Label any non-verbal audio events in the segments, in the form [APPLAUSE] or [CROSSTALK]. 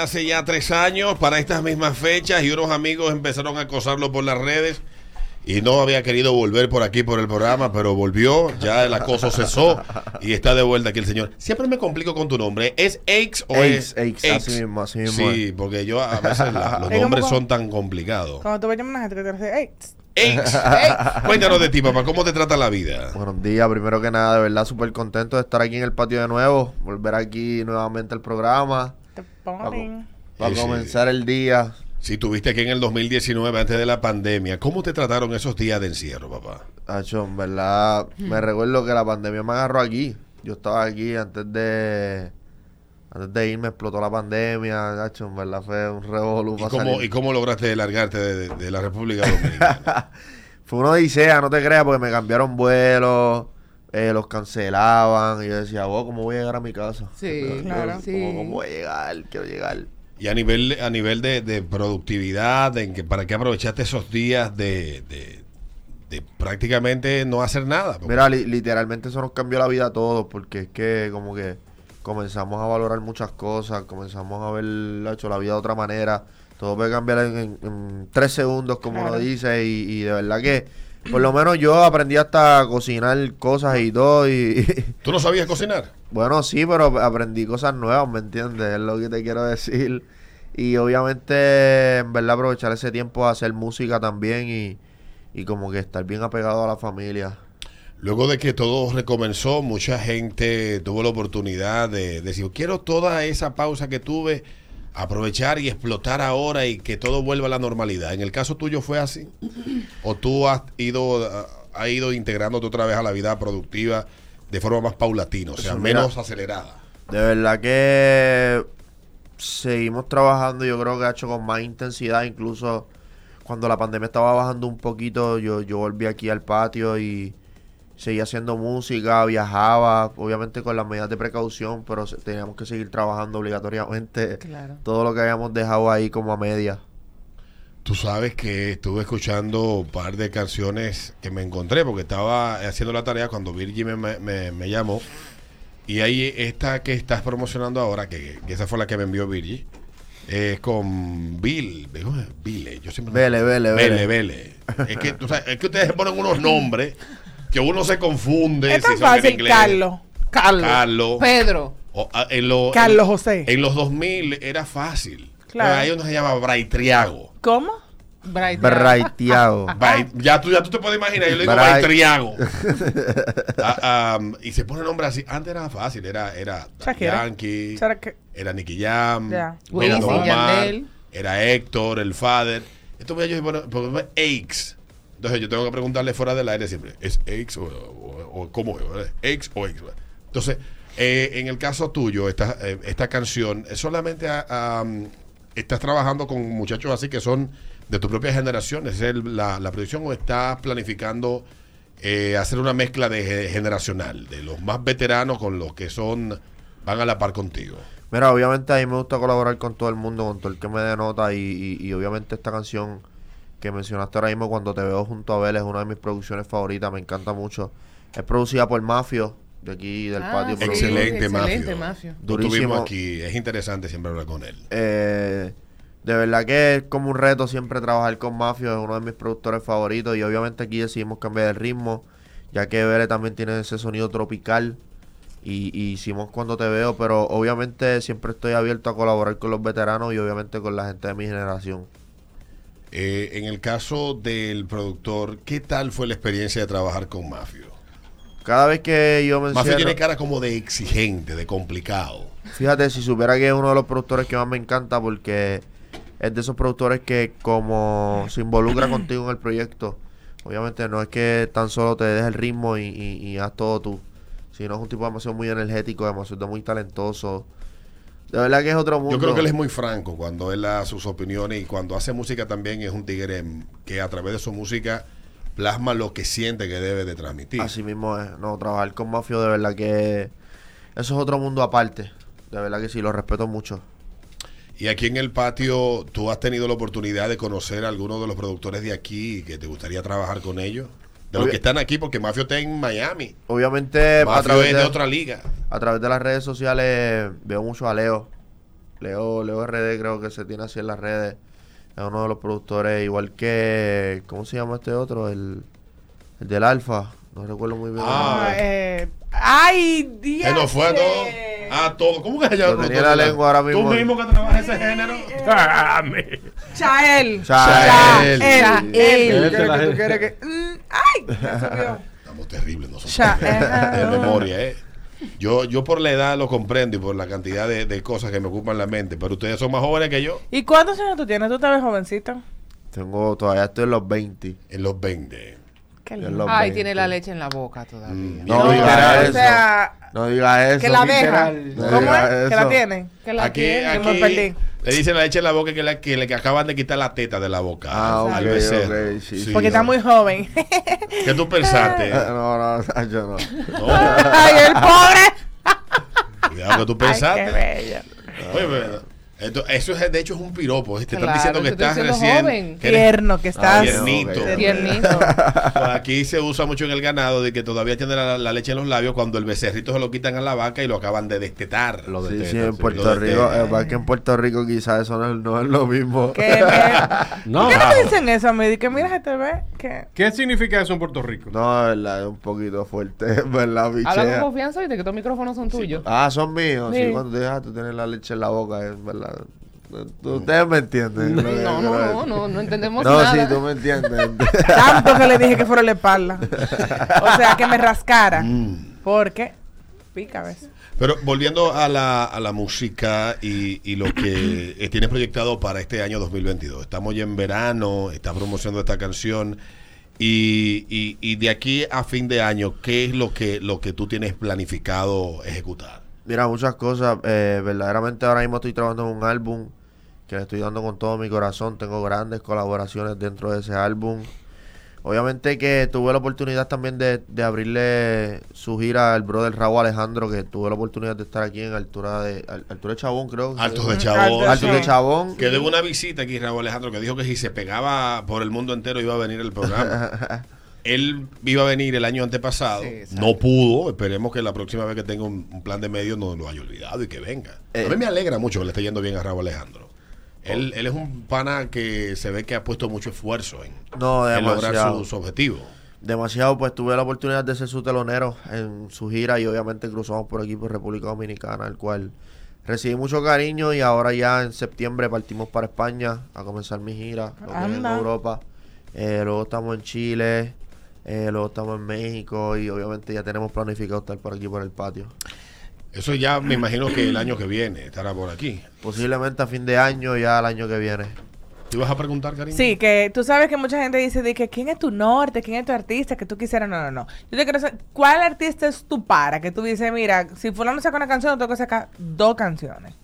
Hace ya tres años, para estas mismas fechas, y unos amigos empezaron a acosarlo por las redes. Y no había querido volver por aquí por el programa, pero volvió, ya el acoso cesó [LAUGHS] y está de vuelta aquí el señor. Siempre me complico con tu nombre. ¿Es Aix o es Aix, Aix, así mismo, así mismo Sí, porque yo a veces la- [LAUGHS] los como nombres son tan complicados. Cuando tú ves a una gente que te dice, tss, Aix, [LAUGHS] cuéntanos de ti, papá, ¿cómo te trata la vida? Buenos días, primero que nada, de verdad súper contento de estar aquí en el patio de nuevo, volver aquí nuevamente al programa, ponen. para Sí, sí. comenzar el día. Si tuviste aquí en el 2019, antes de la pandemia, ¿cómo te trataron esos días de encierro, papá? Hacho, en verdad, me recuerdo que la pandemia me agarró aquí. Yo estaba aquí antes de antes de irme, explotó la pandemia. Hacho, en verdad fue un revolú. ¿Y cómo. ¿Y cómo lograste largarte de, de- de la República [LAUGHS] Dominicana? Fue una odisea, no te creas, porque me cambiaron vuelos, eh, los cancelaban. Y yo decía, vos, ¿cómo voy a llegar a mi casa? Sí, Yo, claro. ¿Cómo, Sí. cómo voy a llegar? Quiero llegar. Y a nivel, a nivel de, de productividad, en que, ¿para qué aprovechaste esos días de, de- de prácticamente no hacer nada? Porque- Mira, li- literalmente eso nos cambió la vida a todos, porque es que como que comenzamos a valorar muchas cosas, comenzamos a ver hecho la vida de otra manera. Todo puede cambiar en, en- en tres segundos, como uno Claro. dice, y, y de verdad que por lo menos yo aprendí hasta a cocinar cosas y todo. Y, [LAUGHS] ¿Tú no sabías cocinar? bueno, sí, pero aprendí cosas nuevas, ¿me entiendes? Es lo que te quiero decir. Y obviamente, en verdad, aprovechar ese tiempo a hacer música también y, y como que estar bien apegado a la familia. Luego de que todo recomenzó, mucha gente tuvo la oportunidad de decir, quiero toda esa pausa que tuve, aprovechar y explotar ahora y que todo vuelva a la normalidad. ¿En el caso tuyo fue así? ¿O tú has ido, ah, has ido integrándote otra vez a la vida productiva de forma más paulatina, o sea, mira. menos acelerada? De verdad que seguimos trabajando, yo creo que ha hecho con más intensidad, incluso cuando la pandemia estaba bajando un poquito, yo, yo volví aquí al patio y seguía haciendo música, viajaba, obviamente con las medidas de precaución, pero teníamos que seguir trabajando obligatoriamente Claro. todo lo que habíamos dejado ahí como a media. Tú sabes que estuve escuchando un par de canciones que me encontré porque estaba haciendo la tarea cuando Virgie me, me- me- llamó. Y ahí esta que estás promocionando ahora, que, que esa fue la que me envió Virgie, es con Bill. Vile. Yo siempre Vele, Vele, Vele, Vele. Vele. Es que, tú sabes, es que ustedes ponen unos nombres que uno se confunde. Es tan si fácil. Carlos. Carlos. Carlos. Pedro. O, ah, en lo- Carlos en- José. En los 2000 era fácil. Claro. Hay uno se llama Braitriago. ¿Cómo? Bait- ya, tú, ya tú te puedes imaginar, yo le digo Brait. Baitriago. [LAUGHS] Ah, y se pone nombre así. Antes era fácil, era, era Shakira. Yankee, ¿Será que- era Nicky Jam, Ya. era Omar, era Héctor, el Father. Esto me yo porque me Aix. Entonces yo tengo que preguntarle fuera del aire siempre, ¿es Aix o, o- cómo es? ¿Aix o Aix? Entonces, eh, en el caso tuyo, esta, eh, esta canción, ¿es solamente ah, am, estás trabajando con muchachos así que son de tu propia generación? ¿Es la, la producción o estás planificando eh, hacer una mezcla de ge- generacional, de los más veteranos con los que son van a la par contigo? Mira, obviamente a mí me gusta colaborar con todo el mundo, con todo el que me dé nota y, y- y obviamente esta canción que mencionaste ahora mismo, Cuando te veo junto a Bel, es una de mis producciones favoritas, me encanta mucho. Es producida por Mafio, de aquí del Ah, patio. sí, excelente, excelente, Mafio. Mafio. Lo Durísimo. aquí, es interesante siempre hablar con él. Eh, de verdad que es como un reto siempre trabajar con Mafio, es uno de mis productores favoritos y obviamente aquí decidimos cambiar el ritmo, ya que Vele también tiene ese sonido tropical y, y hicimos cuando te veo, pero obviamente siempre estoy abierto a colaborar con los veteranos y obviamente con la gente de mi generación. Eh, en el caso del productor, ¿qué tal fue la experiencia de trabajar con Mafio? Cada vez que yo me Mafio tiene cara como de exigente, de complicado. fíjate, si supiera que es uno de los productores que más me encanta porque es de esos productores que como se involucra [CLEARS THROAT] contigo en el proyecto, obviamente no es que tan solo te des el ritmo y, y, y haz todo tú, sino es un tipo demasiado muy energético, demasiado muy talentoso. De verdad que es otro mundo. Yo creo que él es muy franco cuando él da sus opiniones y cuando hace música también es un tigre que a través de su música plasma lo que siente que debe de transmitir. Así mismo es. No, trabajar con Mafio de verdad que eso es otro mundo aparte. De verdad que sí, lo respeto mucho. Y aquí en el patio, ¿tú has tenido la oportunidad de conocer a algunos de los productores de aquí que te gustaría trabajar con ellos? De los que están aquí, porque Mafio está en Miami. Obviamente a través es de, de otra liga. a través de las redes sociales veo mucho a Leo. Leo, Leo RD creo que se tiene así en las redes. Es uno de los productores, igual que, ¿cómo se llama este otro? El, el del Alfa. No recuerdo muy bien. el Ah, nombre. eh, ¡Ay, Dios! Que no fue todo. A todo. ¿Cómo que se llama? Tenía en la lengua ahora mismo. Tú mismo que trabajas ese género. Ah, Chael. Chael. Chael. ¿Tú quieres que- tú gente. quieres que- Mm, ¡Ay! [LAUGHS] Estamos terribles nosotros. Chael. [LAUGHS] de memoria, ¿eh? Yo, yo por la edad lo comprendo y por la cantidad de, de cosas que me ocupan la mente, pero ustedes son más jóvenes que yo ¿Y cuántos años tú tienes? ¿Tú te ves jovencito? Tengo, todavía estoy en los 20. en los 20. Ay, 20. tiene la leche en la boca todavía. Mm, No, diga eso. O sea, No diga eso. que la deja. No ¿Cómo es? Que la eso. tiene. Que la Aquí, tiene. que me aquí perdí. le dicen la leche en la boca que, la, que le que acaban de quitar la teta de la boca Ah, al ok, becerro. ok, sí. Porque está muy joven. [LAUGHS] ¿Qué tú pensaste? [LAUGHS] No, no, yo no. No, ¡Ay, el pobre! cuidado que tú ¡Ay, qué pensaste. bello! Oye, pero, esto- eso es, de hecho es un piropo. Te están diciendo que estás diciendo recién. joven. que eres- Tierno que estás. tiernito. ok. Tiernito. Pues [LAUGHS] aquí se usa mucho en el ganado de que todavía tiene la, la leche en los labios cuando el becerrito se lo quitan a la vaca y lo acaban de destetar. Lo Sí, detesta, sí, en sí. Puerto de- Rico, eh, que en Puerto Rico quizás eso no es, no es lo mismo. Que [LAUGHS] me- No. ¿Por qué no te dicen eso a mí? Di Que mira, se te ve que... ¿Qué significa eso en Puerto Rico? No, es verdad, es un poquito fuerte, [LAUGHS] es verdad, Habla con bichea. confianza y de que estos micrófonos son tuyos. Ah, son míos. Sí, Sí. cuando te digas, tú tienes la leche en la boca, es verdad. Ustedes me entienden. No, no, no, no, no entendemos No, nada. sí, tú me entiendes. Tanto que le dije que fuera la espalda. O sea, que me rascara. Mm. Porque pica a veces. Pero volviendo a la, a la música y, y lo que [CLEARS THROAT] eh, tienes proyectado para este año 2022. Estamos ya en verano, estás promocionando esta canción y, y- y de aquí a fin de año, ¿qué es lo que, lo que tú tienes planificado ejecutar? Mira, muchas cosas. eh, verdaderamente ahora mismo estoy trabajando en un álbum que le estoy dando con todo mi corazón. Tengo grandes colaboraciones dentro de ese álbum. Obviamente que tuve la oportunidad también de, de abrirle su gira al brother Raúl Alejandro, que tuve la oportunidad de estar aquí en altura de al- altura de Chabón, creo. Altos de Chabón. Altos de. Chabón. Que de una visita aquí, Raúl Alejandro, que dijo que si se pegaba por el mundo entero iba a venir el programa. [LAUGHS] Él iba a venir el año antepasado, Sí, no pudo. Esperemos que la próxima vez que tenga un, un plan de medios no lo haya olvidado y que venga. Eh. a mí me alegra mucho que le esté yendo bien a Raúl Alejandro. Él, él es un pana que se ve que ha puesto mucho esfuerzo en, No, en lograr sus objetivos. Demasiado, pues tuve la oportunidad de ser su telonero en su gira y obviamente cruzamos por aquí por República Dominicana, el cual recibí mucho cariño y ahora ya en septiembre partimos para España a comenzar mi gira, lo que es en Anda. Europa. Eh, luego estamos en Chile, eh, luego estamos en México y obviamente ya tenemos planificado estar por aquí por el patio. Eso ya me imagino que el año que viene estará por aquí. Posiblemente a fin de año, ya el año que viene. ¿Te ibas a preguntar, cariño? Sí, que tú sabes que mucha gente dice de que quién es tu norte, quién es tu artista, que tú quisieras. No, no, no. Yo te quiero saber, ¿cuál artista es tu para? Que tú dices, mira, si fulano saca una canción, tengo que sacar dos canciones.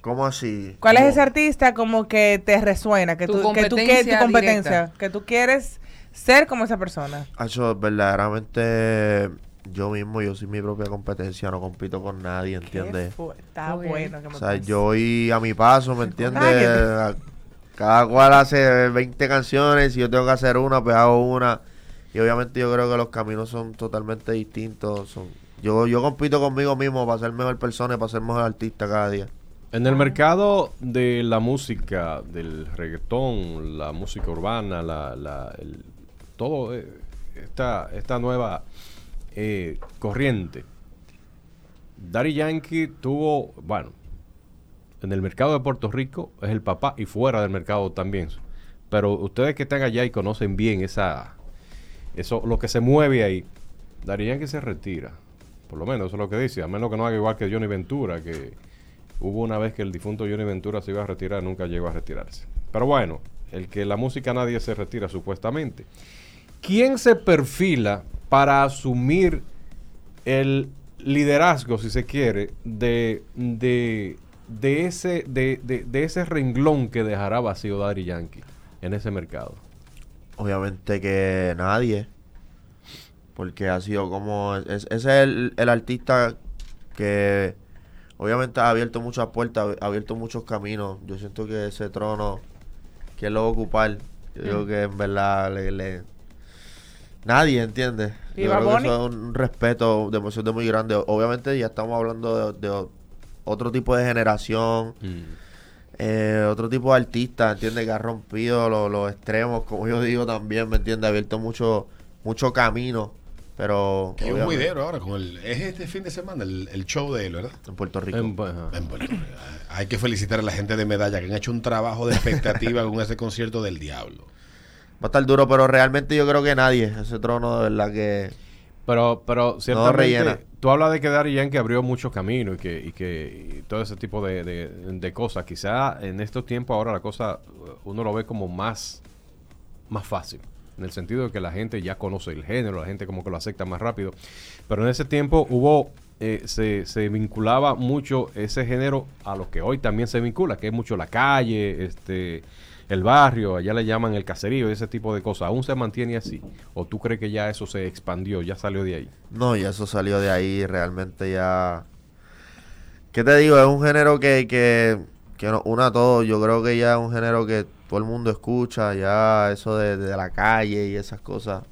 ¿Cómo así? ¿Cuál es ese artista como que te resuena? Que Tu tú, que tú que- competencia tu competencia, directa. que tú quieres ser como esa persona. Hacho, verdaderamente yo mismo, yo soy mi propia competencia, no compito con nadie, ¿entiendes? Está bueno que me O sea, yo voy a mi paso, ¿me entiendes? Cada cual hace 20 canciones, si yo tengo que hacer una, pues hago una. Y obviamente yo creo que los caminos son totalmente distintos. Son, yo, yo compito conmigo mismo para ser mejor persona y para ser mejor artista cada día. En el mercado de la música, del reggaetón, la música urbana, la, la- el- todo eh, esta, esta nueva eh, corriente, Daddy Yankee tuvo, bueno, en el mercado de Puerto Rico es el papá y fuera del mercado también. Pero ustedes que están allá y conocen bien esa, eso, lo que se mueve ahí, Daddy Yankee se retira. Por lo menos eso es lo que dice, a menos que no haga igual que Johnny Ventura, que hubo una vez que el difunto Johnny Ventura se iba a retirar, nunca llegó a retirarse. Pero bueno, el que la música nadie se retira supuestamente. ¿Quién se perfila para asumir el liderazgo, si se quiere, de, de, de ese, de, de- ese renglón que dejará vacío Daddy Yankee en ese mercado? Obviamente que nadie. Porque ha sido como. es- ese es el, el artista que obviamente ha abierto muchas puertas, ha abierto muchos caminos. Yo siento que ese trono, que él lo va a ocupar. Yo digo que en verdad le. le- nadie, ¿entiendes? ¿Y Yo creo que eso es un respeto demasiado muy grande. Obviamente ya estamos hablando de, de- otro tipo de generación, Mm. eh, otro tipo de artista, ¿entiendes? Que ha rompido lo- los extremos, como yo digo también, ¿me entiendes? Ha abierto mucho, mucho camino, pero Que hay un juidero ahora con el. Es este fin de semana el, el show de él, ¿verdad? en Puerto Rico. En Puerto Rico. Hay que felicitar a la gente de Medalla que han hecho un trabajo de expectativa [LAUGHS] con ese concierto del diablo. Va a estar duro, pero realmente yo creo que nadie, ese trono de verdad que... Pero, pero rellena. ciertamente, tú hablas de que Daddy Yankee abrió muchos caminos y que, y que y todo ese tipo de, de- de cosas. Quizá en estos tiempos ahora la cosa uno lo ve como más, más fácil. En el sentido de que la gente ya conoce el género, la gente como que lo acepta más rápido. Pero en ese tiempo hubo, eh, se, se vinculaba mucho ese género a lo que hoy también se vincula, que es mucho la calle, este el barrio, allá le llaman el caserío, ese tipo de cosas. ¿Aún se mantiene así? ¿O tú crees que ya eso se expandió, ya salió de ahí? No, ya eso salió de ahí, realmente ya... ¿Qué te digo? Es un género que, que, que nos une a todos. Yo creo que ya es un género que todo el mundo escucha, ya eso de, de la calle y esas cosas.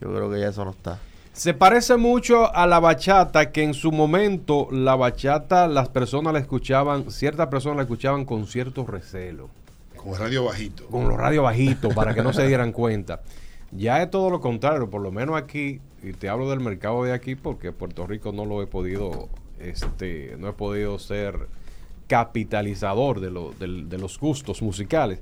Yo creo que ya eso no está. Se parece mucho a la bachata, que en su momento la bachata las personas la escuchaban, ciertas personas la escuchaban con cierto recelo, Con radio bajito. con los radios bajitos para que no se dieran cuenta. Ya es todo lo contrario, por lo menos aquí, y te hablo del mercado de aquí porque Puerto Rico no lo he podido, este, no he podido ser capitalizador de, lo- de los gustos musicales.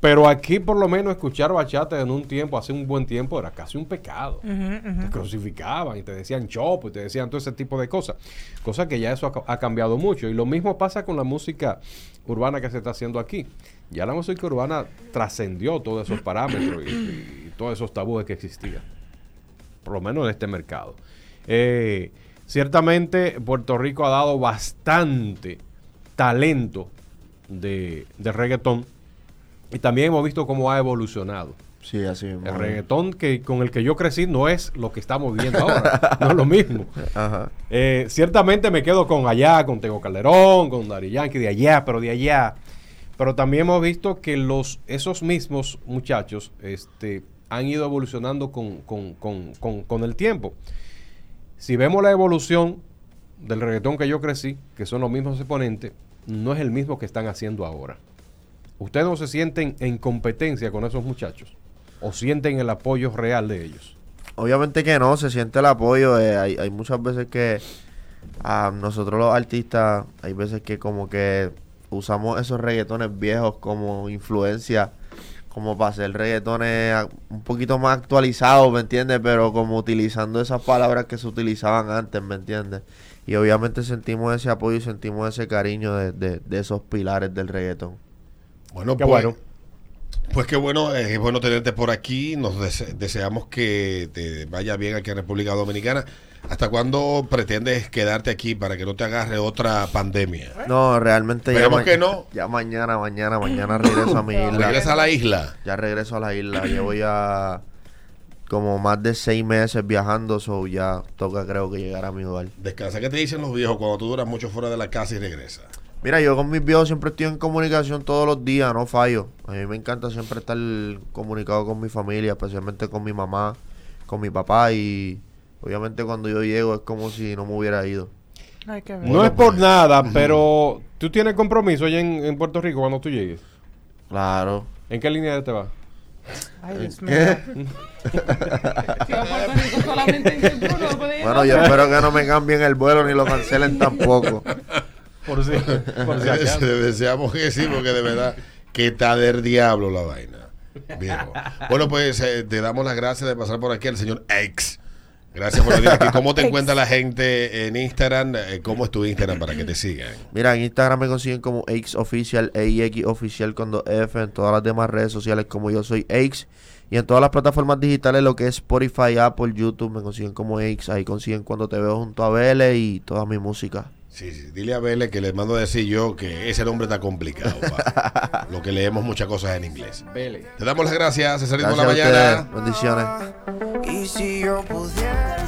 Pero aquí por lo menos escuchar bachata en un tiempo, hace un buen tiempo, era casi un pecado. Te crucificaban y te decían chopo y te decían todo ese tipo de cosas. Cosa que ya eso ha cambiado mucho. Y lo mismo pasa con la música urbana que se está haciendo aquí. Ya la música urbana trascendió todos esos parámetros y, y todos esos tabúes que existían. Por lo menos en este mercado. Eh, ciertamente Puerto Rico ha dado bastante talento de, de reggaetón. Y también hemos visto cómo ha evolucionado. Sí, así. El reggaetón que, con el que yo crecí no es lo que estamos viviendo ahora. [LAUGHS] no es lo mismo. [LAUGHS] Ajá. Eh, ciertamente me quedo con allá, con Tego Calderón, con Dari Yankee de allá, pero de allá. Pero también hemos visto que los, esos mismos muchachos este, han ido evolucionando con, con- con- con- el tiempo. Si vemos la evolución del reggaetón que yo crecí, que son los mismos exponentes, no es el mismo que están haciendo ahora. ¿Ustedes no se sienten en competencia con esos muchachos? ¿O sienten el apoyo real de ellos? Obviamente que no, se siente el apoyo. eh, hay, hay muchas veces que a nosotros los artistas, hay veces que como que usamos esos reggaetones viejos como influencia, como para hacer reggaetones un poquito más actualizados, ¿me entiendes? Pero como utilizando esas palabras que se utilizaban antes, ¿me entiendes? Y obviamente sentimos ese apoyo y sentimos ese cariño de, de- de esos pilares del reggaetón. Bueno, Qué pues, bueno. Pues qué bueno, eh, es bueno tenerte por aquí. Nos dese- deseamos que te vaya bien aquí en República Dominicana. ¿Hasta cuándo pretendes quedarte aquí para que no te agarre otra pandemia? No, realmente ya, Esperemos ma- que no. ya mañana, mañana, mañana regreso a mi [LAUGHS] isla. Regresa a la isla. Ya regreso a la isla. Llevo ya como más de seis meses viajando, so ya toca creo que llegar a mi hogar. Descansa. ¿Qué te dicen los viejos cuando tú duras mucho fuera de la casa y regresas? Mira, yo con mis viejos siempre estoy en comunicación todos los días, no fallo. A mí me encanta siempre estar comunicado con mi familia, especialmente con mi mamá, con mi papá y obviamente cuando yo llego es como si no me hubiera ido. Ay, qué bien. No es por pues. nada, pero tú tienes compromiso allá en, en Puerto Rico cuando tú llegues. Claro. ¿En qué línea te vas? Ay, Dios mío. Si va a Puerto Rico solamente en Centro, no puede ir Bueno, yo espero que no me cambien el vuelo ni lo cancelen tampoco. [LAUGHS] Por si, por si [LAUGHS] acaso. Deseamos que sí, porque de verdad que está del diablo la vaina. Viejo. Bueno, pues eh, te damos las gracias de pasar por aquí al señor X. Gracias por venir aquí. ¿Cómo te encuentra la gente en Instagram? Eh, ¿Cómo es tu Instagram para que te sigan? Mira, en Instagram me consiguen como Oficial, EIX Oficial con dos F, en todas las demás redes sociales como yo soy X. Y en todas las plataformas digitales, lo que es Spotify, Apple, YouTube, me consiguen como X. Ahí consiguen cuando te veo junto a Vele y toda mi música. Sí, sí. Dile a Vélez que le mando a decir yo que ese nombre está complicado. pa. [LAUGHS] Lo que leemos muchas cosas en inglés. Vele. Te damos las gracias. Gracias la mañana. Bendiciones. Y si yo pudiera,